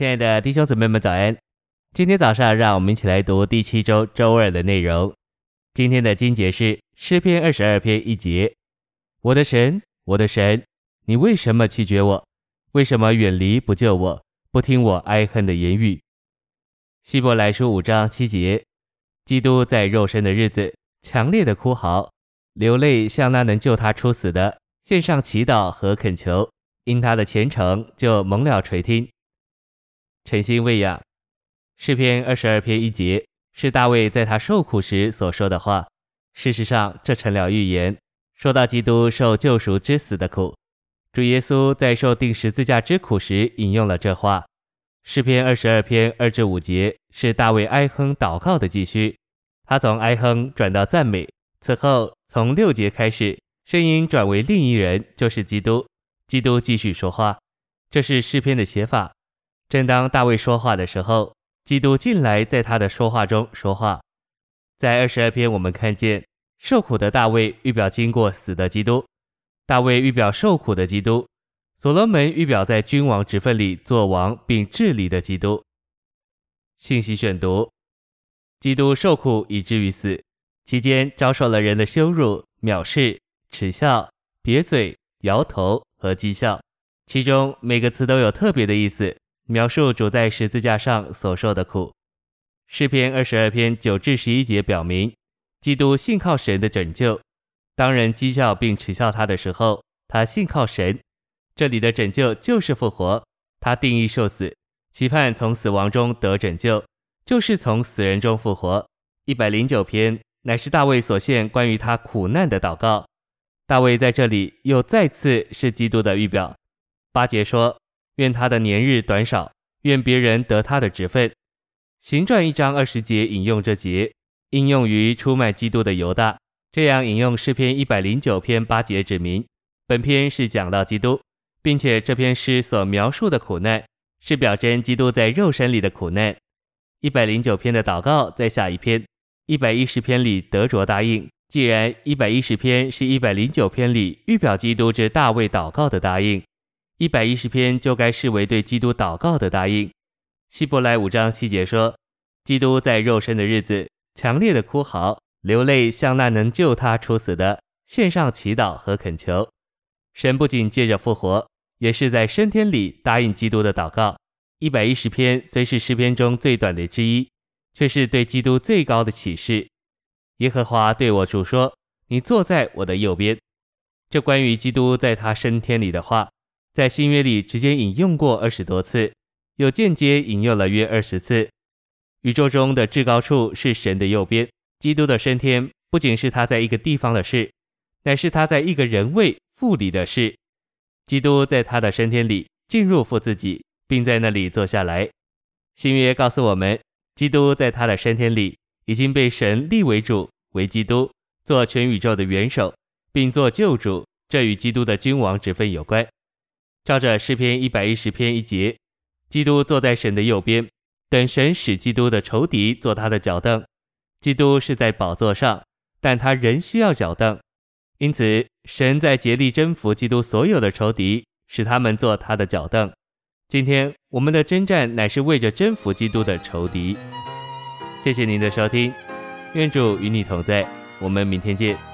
亲爱的弟兄姊妹们，早安！今天早上，让我们一起来读第七周周二的内容。今天的经节是诗篇二十二篇一节：“我的神，我的神，你为什么弃绝我？为什么远离不救我？不听我哀恨的言语？”希伯来书五章七节：“基督在肉身的日子，强烈的哭嚎，流泪，向那能救他出死的献上祈祷和恳求。”因他的虔诚，就蒙了垂听。诚心喂养，诗篇二十二篇一节是大卫在他受苦时所说的话。事实上，这成了预言，说到基督受救赎之死的苦。主耶稣在受钉十字架之苦时引用了这话。诗篇二十二篇二至五节是大卫哀哼祷告的继续，他从哀哼转到赞美。此后，从六节开始，声音转为另一人，就是基督。基督继续说话，这是诗篇的写法。正当大卫说话的时候，基督进来，在他的说话中说话。在二十二篇，我们看见受苦的大卫预表经过死的基督，大卫预表受苦的基督，所罗门预表在君王职分里做王并治理的基督。信息选读：基督受苦以至于死，期间遭受了人的羞辱、藐视、耻笑、瘪嘴、摇头。和讥笑，其中每个词都有特别的意思，描述主在十字架上所受的苦。诗篇二十二篇九至十一节表明，基督信靠神的拯救。当人讥笑并耻笑他的时候，他信靠神。这里的拯救就是复活，他定义受死，期盼从死亡中得拯救，就是从死人中复活。一百零九篇乃是大卫所献关于他苦难的祷告。大卫在这里又再次是基督的预表。八节说：“愿他的年日短少，愿别人得他的职分。”行传一章二十节引用这节，应用于出卖基督的犹大。这样引用诗篇一百零九篇八节，指明本篇是讲到基督，并且这篇诗所描述的苦难是表征基督在肉身里的苦难。一百零九篇的祷告在下一篇，一百一十篇里得着答应。既然一百一十篇是一百零九篇里预表基督之大卫祷告的答应，一百一十篇就该视为对基督祷告的答应。希伯来五章七节说，基督在肉身的日子，强烈的哭嚎，流泪，向那能救他出死的献上祈祷和恳求。神不仅借着复活，也是在升天里答应基督的祷告。一百一十篇虽是诗篇中最短的之一，却是对基督最高的启示。耶和华对我主说：“你坐在我的右边。”这关于基督在他升天里的话，在新约里直接引用过二十多次，又间接引用了约二十次。宇宙中的至高处是神的右边，基督的升天不仅是他在一个地方的事，乃是他在一个人位父里的事。基督在他的升天里进入父自己，并在那里坐下来。新约告诉我们，基督在他的升天里。已经被神立为主，为基督，做全宇宙的元首，并做救主。这与基督的君王之分有关。照着诗篇一百一十篇一节，基督坐在神的右边，等神使基督的仇敌坐他的脚凳。基督是在宝座上，但他仍需要脚凳。因此，神在竭力征服基督所有的仇敌，使他们坐他的脚凳。今天我们的征战乃是为着征服基督的仇敌。谢谢您的收听，愿主与你同在，我们明天见。